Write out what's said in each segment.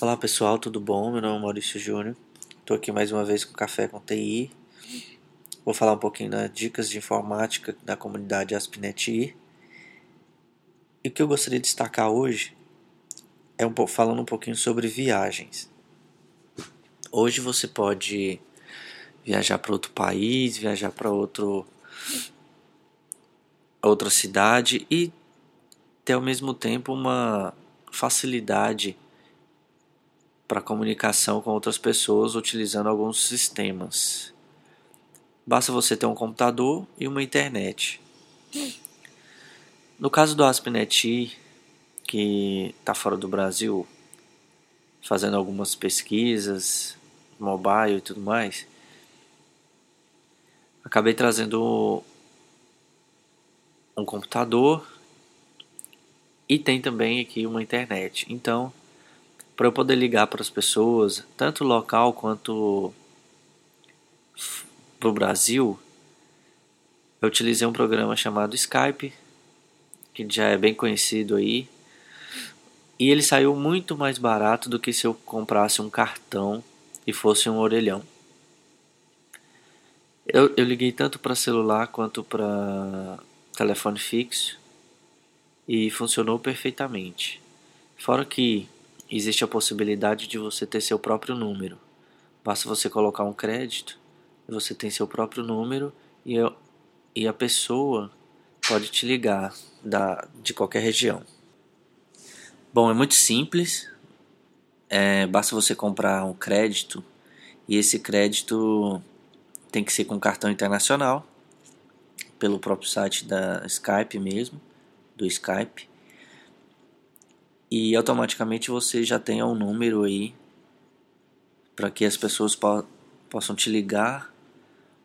Olá pessoal, tudo bom? Meu nome é Maurício Júnior. Estou aqui mais uma vez com Café com TI. Vou falar um pouquinho das dicas de informática da comunidade AspNet E o que eu gostaria de destacar hoje é um pouco, falando um pouquinho sobre viagens. Hoje você pode viajar para outro país, viajar para outro outra cidade e ter ao mesmo tempo uma facilidade para comunicação com outras pessoas utilizando alguns sistemas. Basta você ter um computador e uma internet. No caso do AspNet, que está fora do Brasil, fazendo algumas pesquisas, mobile e tudo mais, acabei trazendo um computador e tem também aqui uma internet. Então, para eu poder ligar para as pessoas, tanto local quanto para o Brasil, eu utilizei um programa chamado Skype, que já é bem conhecido aí, e ele saiu muito mais barato do que se eu comprasse um cartão e fosse um orelhão. Eu, eu liguei tanto para celular quanto para telefone fixo e funcionou perfeitamente. Fora que existe a possibilidade de você ter seu próprio número. Basta você colocar um crédito, você tem seu próprio número e, e a pessoa pode te ligar da, de qualquer região. Bom, é muito simples. É, basta você comprar um crédito e esse crédito tem que ser com cartão internacional pelo próprio site da Skype mesmo, do Skype e automaticamente você já tem um número aí para que as pessoas po possam te ligar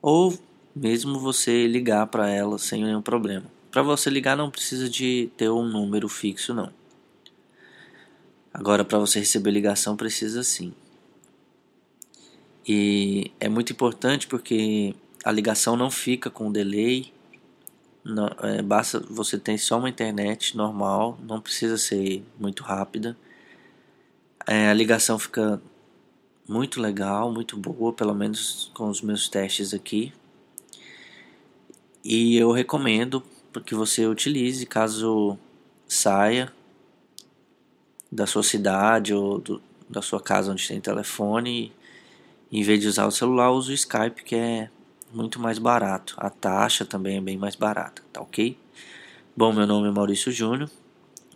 ou mesmo você ligar para elas sem nenhum problema. Para você ligar não precisa de ter um número fixo não. Agora para você receber ligação precisa sim. E é muito importante porque a ligação não fica com delay não, é, basta você ter só uma internet normal, não precisa ser muito rápida. É, a ligação fica muito legal, muito boa, pelo menos com os meus testes aqui. E eu recomendo que você utilize caso saia da sua cidade ou do, da sua casa onde tem telefone. Em vez de usar o celular, use o Skype, que é muito mais barato. A taxa também é bem mais barata, tá ok? Bom, meu nome é Maurício Júnior.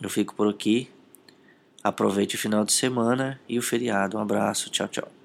Eu fico por aqui. Aproveite o final de semana e o feriado. Um abraço. Tchau, tchau.